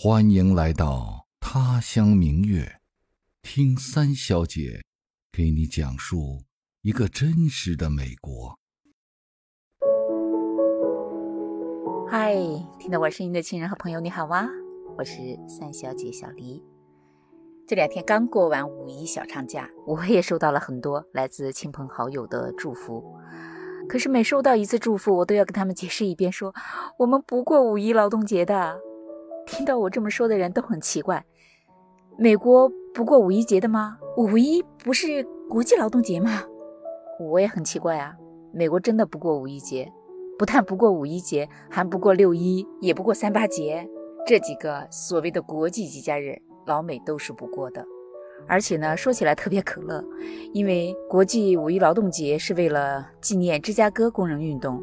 欢迎来到他乡明月，听三小姐给你讲述一个真实的美国。嗨，听到我声音的亲人和朋友，你好吗？我是三小姐小黎。这两天刚过完五一小长假，我也收到了很多来自亲朋好友的祝福。可是每收到一次祝福，我都要跟他们解释一遍，说我们不过五一劳动节的。听到我这么说的人都很奇怪，美国不过五一节的吗？五一不是国际劳动节吗？我也很奇怪啊，美国真的不过五一节，不但不过五一节，还不过六一，也不过三八节，这几个所谓的国际节假日，老美都是不过的。而且呢，说起来特别可乐，因为国际五一劳动节是为了纪念芝加哥工人运动，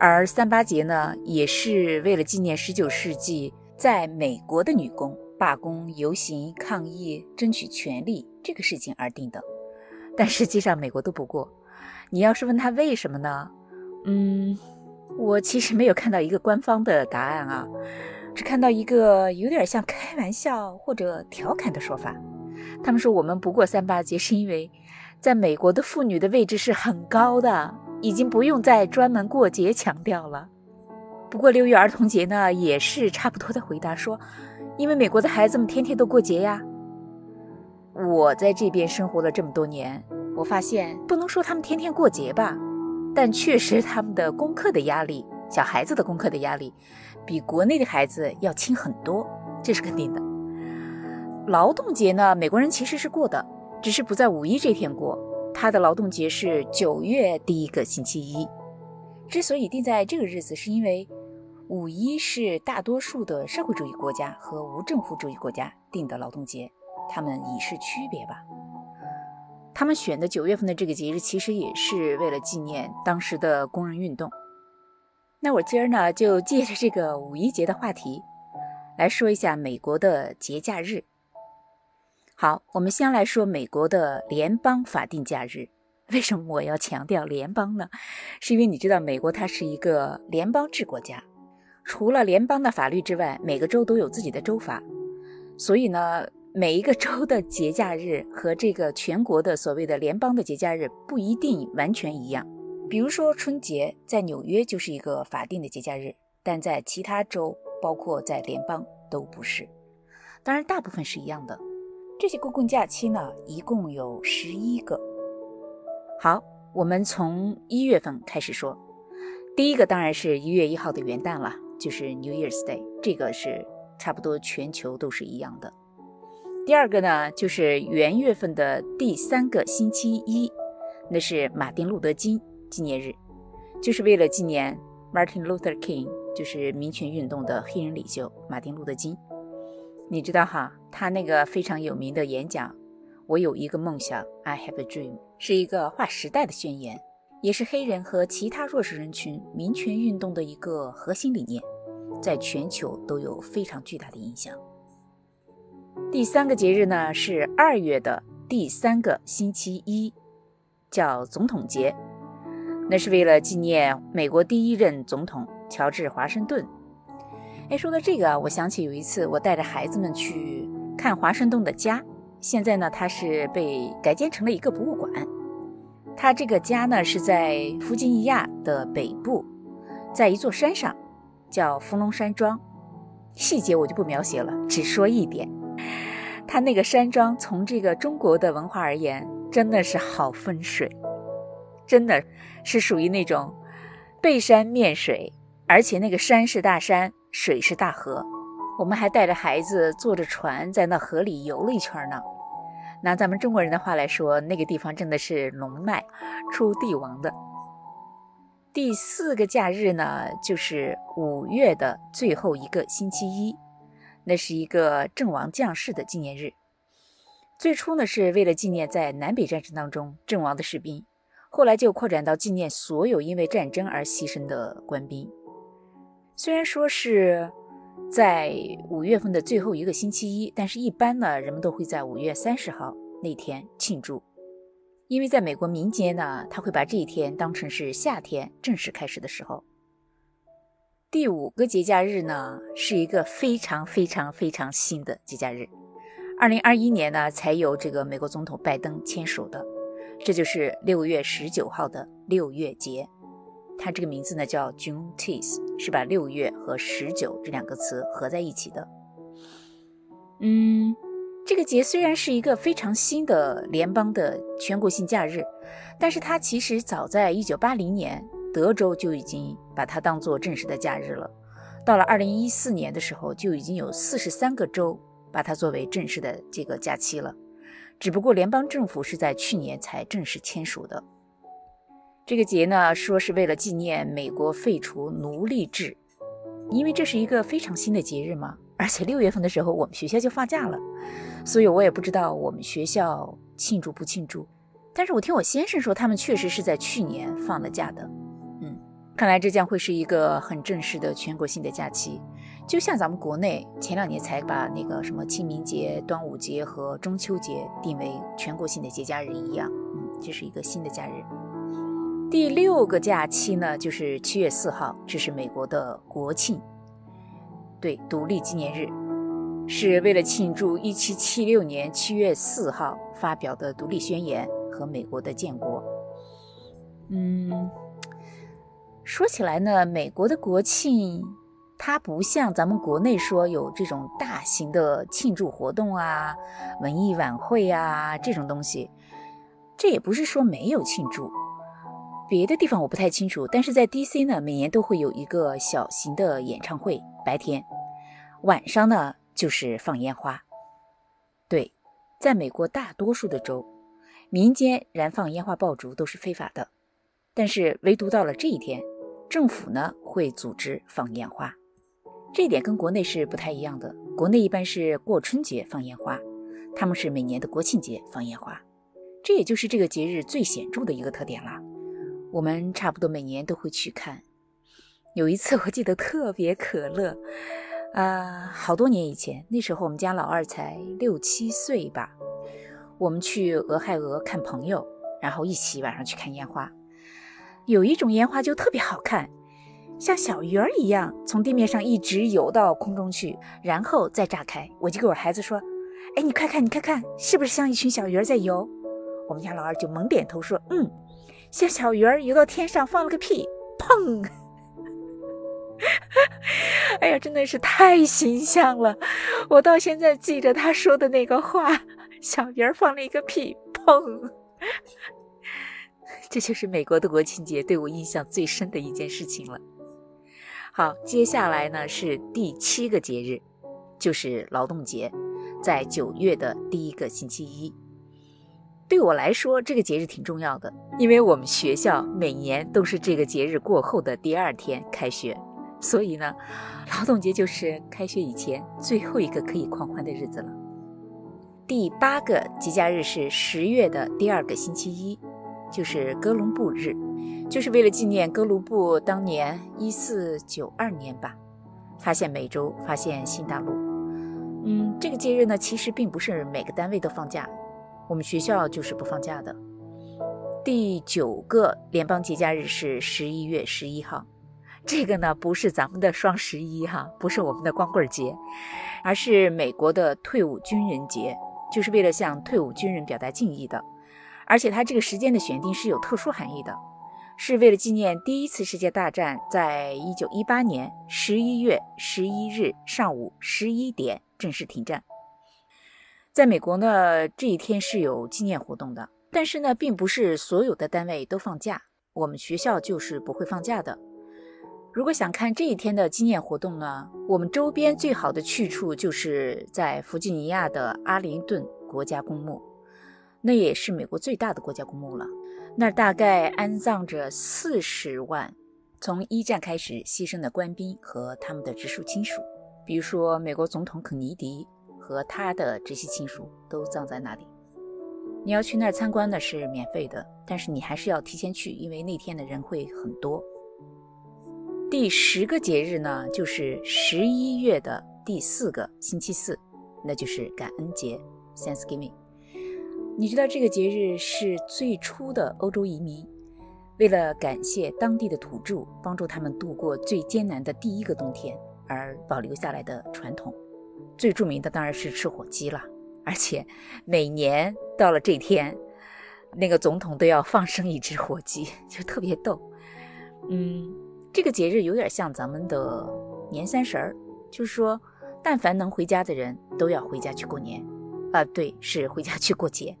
而三八节呢，也是为了纪念十九世纪。在美国的女工罢工、游行、抗议、争取权利这个事情而定的，但实际上美国都不过。你要是问他为什么呢？嗯，我其实没有看到一个官方的答案啊，只看到一个有点像开玩笑或者调侃的说法。他们说我们不过三八节是因为在美国的妇女的位置是很高的，已经不用再专门过节强调了。不过六一儿童节呢，也是差不多的回答，说，因为美国的孩子们天天都过节呀。我在这边生活了这么多年，我发现不能说他们天天过节吧，但确实他们的功课的压力，小孩子的功课的压力，比国内的孩子要轻很多，这是肯定的。劳动节呢，美国人其实是过的，只是不在五一这天过，他的劳动节是九月第一个星期一。之所以定在这个日子，是因为。五一是大多数的社会主义国家和无政府主义国家定的劳动节，他们以示区别吧。他们选的九月份的这个节日，其实也是为了纪念当时的工人运动。那我今儿呢，就借着这个五一节的话题，来说一下美国的节假日。好，我们先来说美国的联邦法定假日。为什么我要强调联邦呢？是因为你知道，美国它是一个联邦制国家。除了联邦的法律之外，每个州都有自己的州法，所以呢，每一个州的节假日和这个全国的所谓的联邦的节假日不一定完全一样。比如说春节在纽约就是一个法定的节假日，但在其他州，包括在联邦都不是。当然，大部分是一样的。这些公共假期呢，一共有十一个。好，我们从一月份开始说，第一个当然是一月一号的元旦了。就是 New Year's Day，这个是差不多全球都是一样的。第二个呢，就是元月份的第三个星期一，那是马丁路德金纪念日，就是为了纪念 Martin Luther King，就是民权运动的黑人领袖马丁路德金。你知道哈，他那个非常有名的演讲，我有一个梦想，I have a dream，是一个划时代的宣言，也是黑人和其他弱势人群民权运动的一个核心理念。在全球都有非常巨大的影响。第三个节日呢是二月的第三个星期一，叫总统节，那是为了纪念美国第一任总统乔治华盛顿。哎，说到这个啊，我想起有一次我带着孩子们去看华盛顿的家，现在呢它是被改建成了一个博物馆。他这个家呢是在弗吉尼亚的北部，在一座山上。叫伏龙山庄，细节我就不描写了，只说一点，他那个山庄从这个中国的文化而言，真的是好风水，真的是属于那种背山面水，而且那个山是大山，水是大河，我们还带着孩子坐着船在那河里游了一圈呢。拿咱们中国人的话来说，那个地方真的是龙脉出帝王的。第四个假日呢，就是五月的最后一个星期一，那是一个阵亡将士的纪念日。最初呢，是为了纪念在南北战争当中阵亡的士兵，后来就扩展到纪念所有因为战争而牺牲的官兵。虽然说是在五月份的最后一个星期一，但是一般呢，人们都会在五月三十号那天庆祝。因为在美国民间呢，他会把这一天当成是夏天正式开始的时候。第五个节假日呢，是一个非常非常非常新的节假日，二零二一年呢才由这个美国总统拜登签署的，这就是六月十九号的六月节，它这个名字呢叫 Juneteenth，是把六月和十九这两个词合在一起的。嗯，这个节虽然是一个非常新的联邦的全国性假日，但是它其实早在一九八零年。德州就已经把它当做正式的假日了。到了二零一四年的时候，就已经有四十三个州把它作为正式的这个假期了。只不过联邦政府是在去年才正式签署的。这个节呢，说是为了纪念美国废除奴隶制，因为这是一个非常新的节日嘛。而且六月份的时候，我们学校就放假了，所以我也不知道我们学校庆祝不庆祝。但是我听我先生说，他们确实是在去年放了假的。嗯看来这将会是一个很正式的全国性的假期，就像咱们国内前两年才把那个什么清明节、端午节和中秋节定为全国性的节假日一样。嗯，这是一个新的假日。第六个假期呢，就是七月四号，这是美国的国庆，对，独立纪念日，是为了庆祝一七七六年七月四号发表的独立宣言和美国的建国。嗯。说起来呢，美国的国庆，它不像咱们国内说有这种大型的庆祝活动啊、文艺晚会啊这种东西。这也不是说没有庆祝，别的地方我不太清楚。但是在 DC 呢，每年都会有一个小型的演唱会，白天，晚上呢就是放烟花。对，在美国大多数的州，民间燃放烟花爆竹都是非法的，但是唯独到了这一天。政府呢会组织放烟花，这一点跟国内是不太一样的。国内一般是过春节放烟花，他们是每年的国庆节放烟花，这也就是这个节日最显著的一个特点了。我们差不多每年都会去看。有一次我记得特别可乐，啊，好多年以前，那时候我们家老二才六七岁吧，我们去俄亥俄看朋友，然后一起晚上去看烟花。有一种烟花就特别好看，像小鱼儿一样从地面上一直游到空中去，然后再炸开。我就给我孩子说：“哎，你快看，你看看，是不是像一群小鱼儿在游？”我们家老二就猛点头说：“嗯，像小鱼儿游到天上放了个屁，砰！” 哎呀，真的是太形象了，我到现在记着他说的那个话：“小鱼儿放了一个屁，砰！” 这就是美国的国庆节对我印象最深的一件事情了。好，接下来呢是第七个节日，就是劳动节，在九月的第一个星期一。对我来说，这个节日挺重要的，因为我们学校每年都是这个节日过后的第二天开学，所以呢，劳动节就是开学以前最后一个可以狂欢的日子了。第八个节假日是十月的第二个星期一。就是哥伦布日，就是为了纪念哥伦布当年一四九二年吧，发现美洲，发现新大陆。嗯，这个节日呢，其实并不是每个单位都放假，我们学校就是不放假的。第九个联邦节假日是十一月十一号，这个呢不是咱们的双十一哈，不是我们的光棍节，而是美国的退伍军人节，就是为了向退伍军人表达敬意的。而且它这个时间的选定是有特殊含义的，是为了纪念第一次世界大战在一九一八年十一月十一日上午十一点正式停战。在美国呢，这一天是有纪念活动的，但是呢，并不是所有的单位都放假，我们学校就是不会放假的。如果想看这一天的纪念活动呢，我们周边最好的去处就是在弗吉尼亚的阿灵顿国家公墓。那也是美国最大的国家公墓了，那大概安葬着四十万从一战开始牺牲的官兵和他们的直属亲属，比如说美国总统肯尼迪和他的直系亲属都葬在那里。你要去那儿参观呢是免费的，但是你还是要提前去，因为那天的人会很多。第十个节日呢，就是十一月的第四个星期四，那就是感恩节 （Thanksgiving）。你知道这个节日是最初的欧洲移民为了感谢当地的土著帮助他们度过最艰难的第一个冬天而保留下来的传统。最著名的当然是吃火鸡了，而且每年到了这天，那个总统都要放生一只火鸡，就特别逗。嗯，这个节日有点像咱们的年三十儿，就是说，但凡能回家的人都要回家去过年。啊，对，是回家去过节。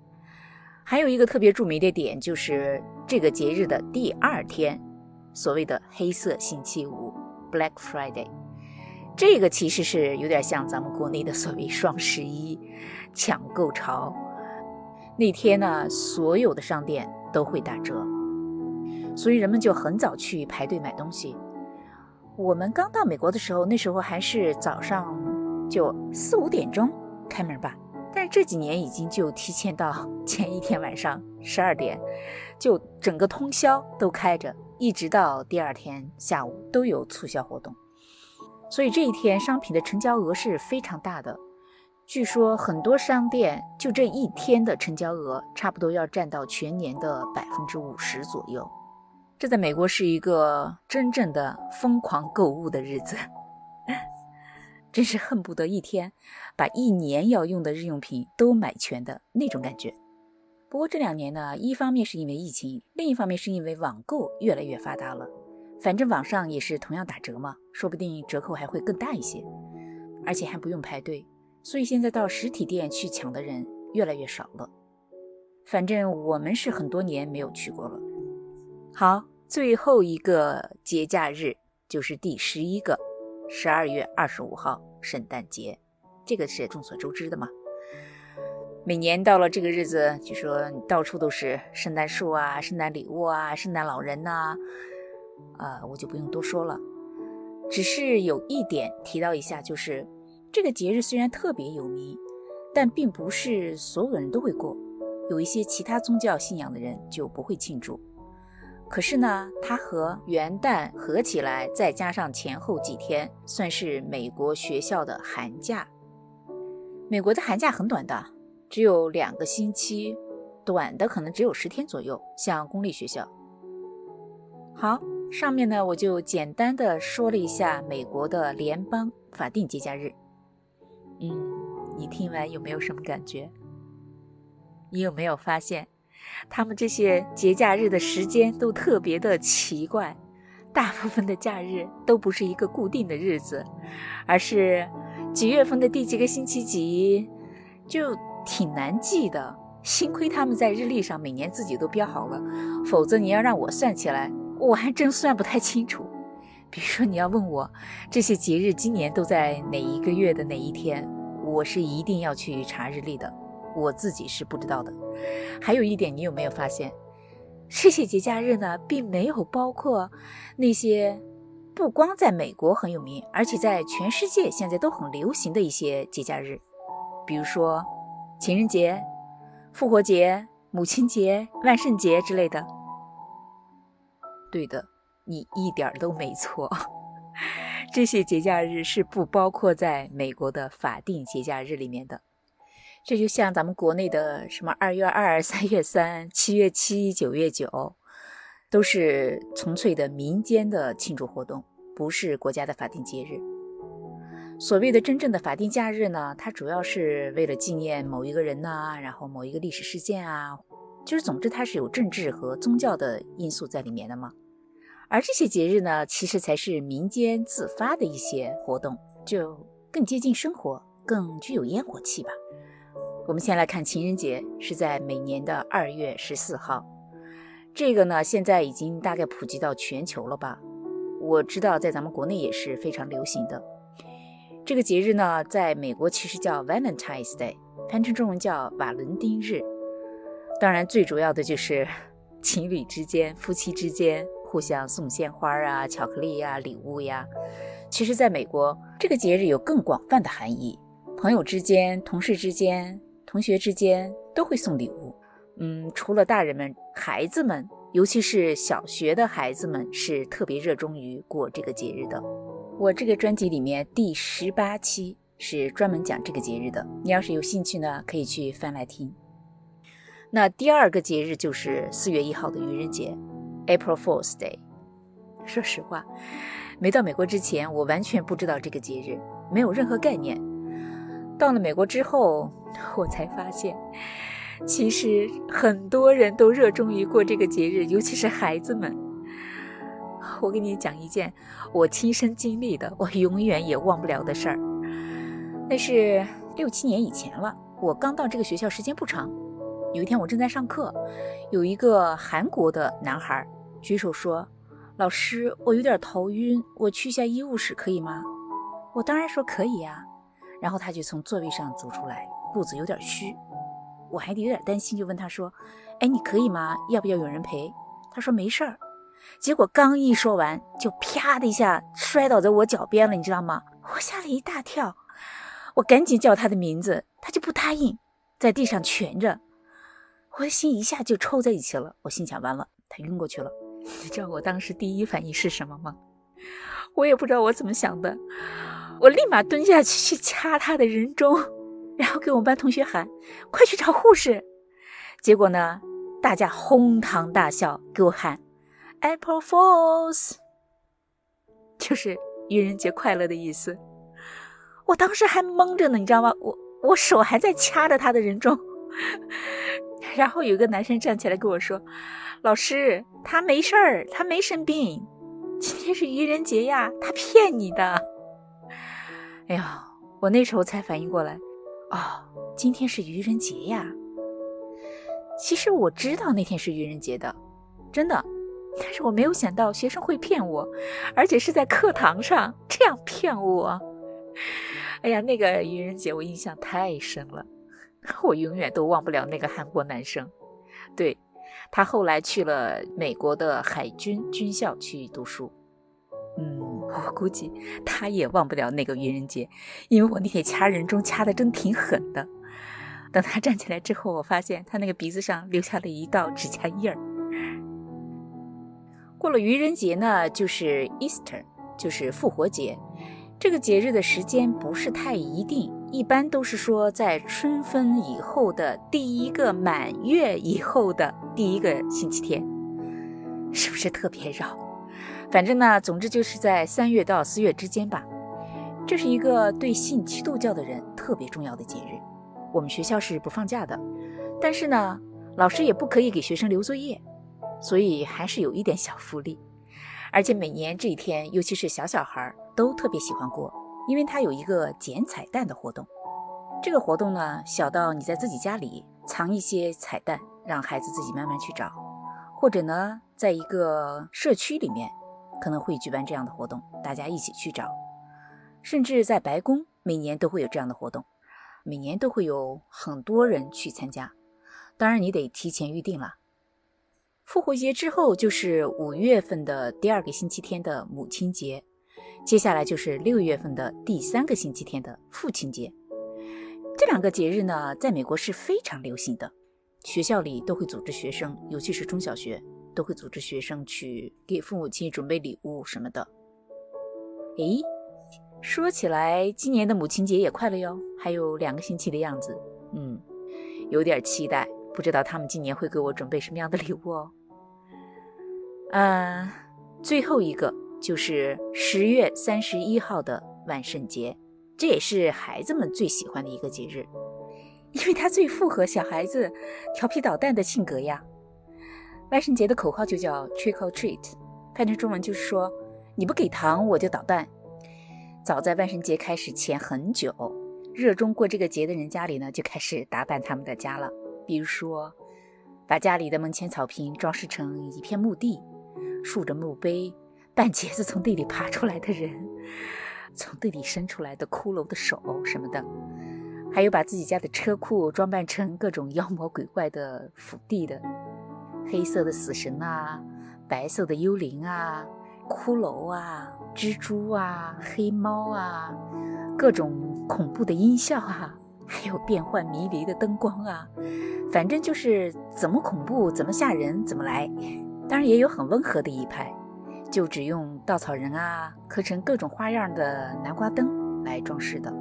还有一个特别著名的点，就是这个节日的第二天，所谓的黑色星期五 （Black Friday）。这个其实是有点像咱们国内的所谓双十一 抢购潮。那天呢，所有的商店都会打折，所以人们就很早去排队买东西。我们刚到美国的时候，那时候还是早上就四五点钟开门吧。但是这几年已经就提前到 前一天晚上十二点，就整个通宵都开着，一直到第二天下午都有促销活动。所以这一天商品的成交额是非常大的。据说很多商店就这一天的成交额差不多要占到全年的百分之五十左右。这在美国是一个真正的疯狂购物的日子。真是恨不得一天把一年要用的日用品都买全的那种感觉。不过这两年呢，一方面是因为疫情，另一方面是因为网购越来越发达了。反正网上也是同样打折嘛，说不定折扣还会更大一些，而且还不用排队，所以现在到实体店去抢的人越来越少了。反正我们是很多年没有去过了。好，最后一个节假日就是第十一个。十二月二十五号，圣诞节，这个是众所周知的嘛。每年到了这个日子，据说到处都是圣诞树啊、圣诞礼物啊、圣诞老人呐，我就不用多说了。只是有一点提到一下，就是这个节日虽然特别有名，但并不是所有的人都会过，有一些其他宗教信仰的人就不会庆祝。可是呢，它和元旦合起来，再加上前后几天，算是美国学校的寒假。美国的寒假很短的，只有两个星期，短的可能只有十天左右。像公立学校。好，上面呢我就简单的说了一下美国的联邦法定节假日。嗯，你听完有没有什么感觉？你有没有发现？他们这些节假日的时间都特别的奇怪，大部分的假日都不是一个固定的日子，而是几月份的第几个星期几，就挺难记的。幸亏他们在日历上每年自己都标好了，否则你要让我算起来，我还真算不太清楚。比如说你要问我这些节日今年都在哪一个月的哪一天，我是一定要去查日历的。我自己是不知道的。还有一点，你有没有发现，这些节假日呢，并没有包括那些不光在美国很有名，而且在全世界现在都很流行的一些节假日，比如说情人节、复活节、母亲节、万圣节之类的。对的，你一点都没错，这些节假日是不包括在美国的法定节假日里面的。这就像咱们国内的什么二月二、三月三、七月七、九月九，都是纯粹的民间的庆祝活动，不是国家的法定节日。所谓的真正的法定假日呢，它主要是为了纪念某一个人呐，然后某一个历史事件啊，就是总之它是有政治和宗教的因素在里面的嘛。而这些节日呢，其实才是民间自发的一些活动，就更接近生活，更具有烟火气吧。我们先来看情人节，是在每年的二月十四号。这个呢，现在已经大概普及到全球了吧？我知道在咱们国内也是非常流行的。这个节日呢，在美国其实叫 Valentine's Day，翻成中文叫瓦伦丁日。当然，最主要的就是 情侣之间、夫妻之间互相送鲜花啊、巧克力呀、礼物呀。其实，在美国，这个节日有更广泛的含义，朋友之间、同事之间。同学之间都会送礼物，嗯，除了大人们，孩子们，尤其是小学的孩子们，是特别热衷于过这个节日的。我这个专辑里面第十八期是专门讲这个节日的，你要是有兴趣呢，可以去翻来听。那第二个节日就是四月一号的愚人节，April Fool's Day。说实话，没到美国之前，我完全不知道这个节日，没有任何概念。到了美国之后，我才发现，其实很多人都热衷于过这个节日，尤其是孩子们。我给你讲一件我亲身经历的，我永远也忘不了的事儿。那是六七年以前了，我刚到这个学校时间不长。有一天我正在上课，有一个韩国的男孩举手说：“老师，我有点头晕，我去一下医务室可以吗？”我当然说可以呀。然后他就从座位上走出来，步子有点虚，我还有点担心，就问他说：“哎，你可以吗？要不要有人陪？”他说没事儿。结果刚一说完，就啪的一下摔倒在我脚边了，你知道吗？我吓了一大跳，我赶紧叫他的名字，他就不答应，在地上蜷着，我的心一下就抽在一起了。我心想完了，他晕过去了。你知道我当时第一反应是什么吗？我也不知道我怎么想的。我立马蹲下去去掐他的人中，然后给我们班同学喊：“快去找护士！”结果呢，大家哄堂大笑，给我喊 “April Fools”，就是愚人节快乐的意思。我当时还懵着呢，你知道吗？我我手还在掐着他的人中，然后有个男生站起来跟我说：“老师，他没事儿，他没生病，今天是愚人节呀，他骗你的。”哎呀，我那时候才反应过来，哦，今天是愚人节呀。其实我知道那天是愚人节的，真的，但是我没有想到学生会骗我，而且是在课堂上这样骗我。哎呀，那个愚人节我印象太深了，我永远都忘不了那个韩国男生。对他后来去了美国的海军军校去读书。嗯，我估计他也忘不了那个愚人节，因为我那天掐人中掐的真挺狠的。等他站起来之后，我发现他那个鼻子上留下了一道指甲印儿。过了愚人节呢，就是 Easter，就是复活节。这个节日的时间不是太一定，一般都是说在春分以后的第一个满月以后的第一个星期天，是不是特别绕？反正呢，总之就是在三月到四月之间吧。这是一个对信基督教的人特别重要的节日。我们学校是不放假的，但是呢，老师也不可以给学生留作业，所以还是有一点小福利。而且每年这一天，尤其是小小孩都特别喜欢过，因为它有一个捡彩蛋的活动。这个活动呢，小到你在自己家里藏一些彩蛋，让孩子自己慢慢去找，或者呢，在一个社区里面。可能会举办这样的活动，大家一起去找，甚至在白宫每年都会有这样的活动，每年都会有很多人去参加。当然，你得提前预定了。复活节之后就是五月份的第二个星期天的母亲节，接下来就是六月份的第三个星期天的父亲节。这两个节日呢，在美国是非常流行的，学校里都会组织学生，尤其是中小学。都会组织学生去给父母亲准备礼物什么的。诶，说起来，今年的母亲节也快了哟，还有两个星期的样子。嗯，有点期待，不知道他们今年会给我准备什么样的礼物哦。嗯，最后一个就是十月三十一号的万圣节，这也是孩子们最喜欢的一个节日，因为它最符合小孩子调皮捣蛋的性格呀。万圣节的口号就叫 Trick or Treat，翻成中文就是说，你不给糖我就捣蛋。早在万圣节开始前很久，热衷过这个节的人家里呢就开始打扮他们的家了。比如说，把家里的门前草坪装饰成一片墓地，竖着墓碑，半截子从地里爬出来的人，从地里伸出来的骷髅的手什么的，还有把自己家的车库装扮成各种妖魔鬼怪的府地的。黑色的死神啊，白色的幽灵啊，骷髅啊，蜘蛛啊，黑猫啊，各种恐怖的音效啊，还有变幻迷离的灯光啊，反正就是怎么恐怖怎么吓人怎么来。当然也有很温和的一派，就只用稻草人啊，刻成各种花样的南瓜灯来装饰的。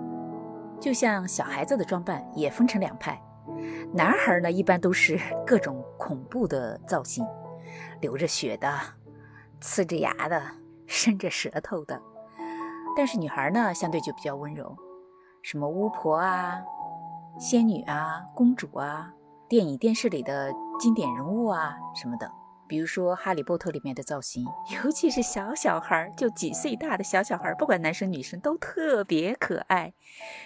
就像小孩子的装扮也分成两派。男孩呢，一般都是 各种恐怖的造型，流着血的、呲着牙的、伸着舌头的。但是女孩呢，相对就比较温柔，什么巫婆啊、仙女啊、公主啊，电影电视里的经典人物啊什么的。比如说《哈利波特》里面的造型，尤其是小小孩，就几岁大的小小孩，不管男生女生都特别可爱，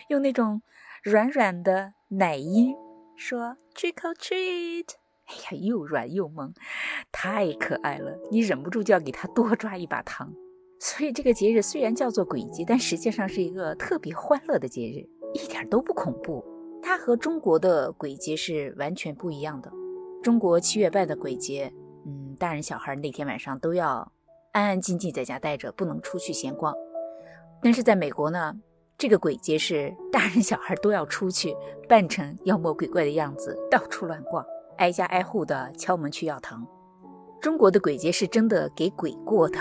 用那种软软的奶音说 “trick or treat”，哎呀，又软又萌，太可爱了，你忍不住就要给他多抓一把糖。所以这个节日虽然叫做鬼节，但实际上是一个特别欢乐的节日，一点都不恐怖。它和中国的鬼节是完全不一样的。中国七月半的鬼节。嗯，大人小孩那天晚上都要安安静静在家待着，不能出去闲逛。但是在美国呢，这个鬼节是大人小孩都要出去，扮成妖魔鬼怪的样子，到处乱逛，挨家挨户的敲门去要糖。中国的鬼节是真的给鬼过的，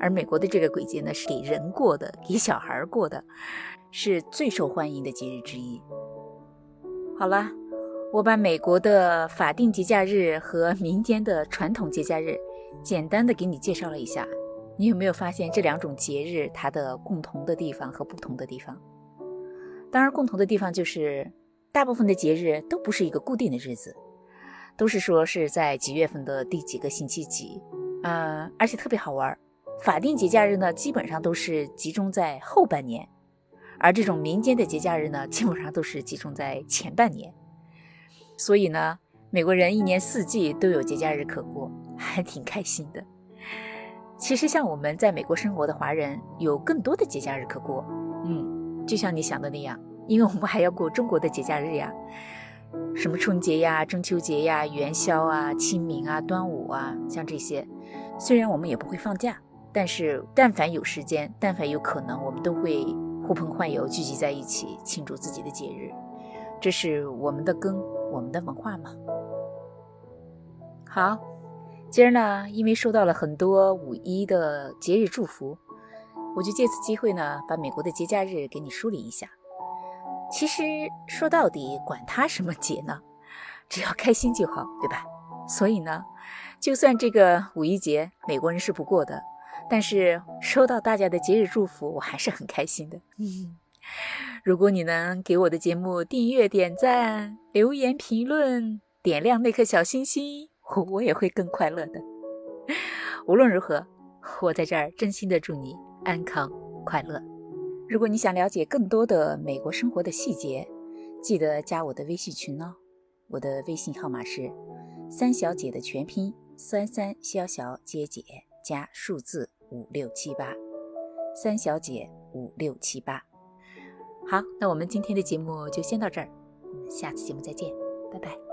而美国的这个鬼节呢是给人过的，给小孩过的，是最受欢迎的节日之一。好了。我把美国的法定节假日和民间的传统节假日简单的给你介绍了一下，你有没有发现这两种节日它的共同的地方和不同的地方？当然，共同的地方就是大部分的节日都不是一个固定的日子，都是说是在几月份的第几个星期几，嗯，而且特别好玩。法定节假日呢，基本上都是集中在后半年，而这种民间的节假日呢，基本上都是集中在前半年。所以呢，美国人一年四季都有节假日可过，还挺开心的。其实像我们在美国生活的华人，有更多的节假日可过。嗯，就像你想的那样，因为我们还要过中国的节假日呀，什么春节呀、中秋节呀、元宵啊、清明啊、端午啊，像这些，虽然我们也不会放假，但是但凡有时间，但凡有可能，我们都会呼朋唤友聚集在一起庆祝自己的节日，这是我们的根。我们的文化吗，好，今儿呢，因为收到了很多五一的节日祝福，我就借此机会呢，把美国的节假日给你梳理一下。其实说到底，管它什么节呢，只要开心就好，对吧？所以呢，就算这个五一节美国人是不过的，但是收到大家的节日祝福，我还是很开心的。嗯。如果你能给我的节目订阅、点赞、留言、评论、点亮那颗小星星，我也会更快乐的。无论如何，我在这儿真心的祝你安康快乐。如果你想了解更多的美国生活的细节，记得加我的微信群哦。我的微信号码是三小姐的全拼三三小小姐姐加数字五六七八，三小姐五六七八。好，那我们今天的节目就先到这儿，下次节目再见，拜拜。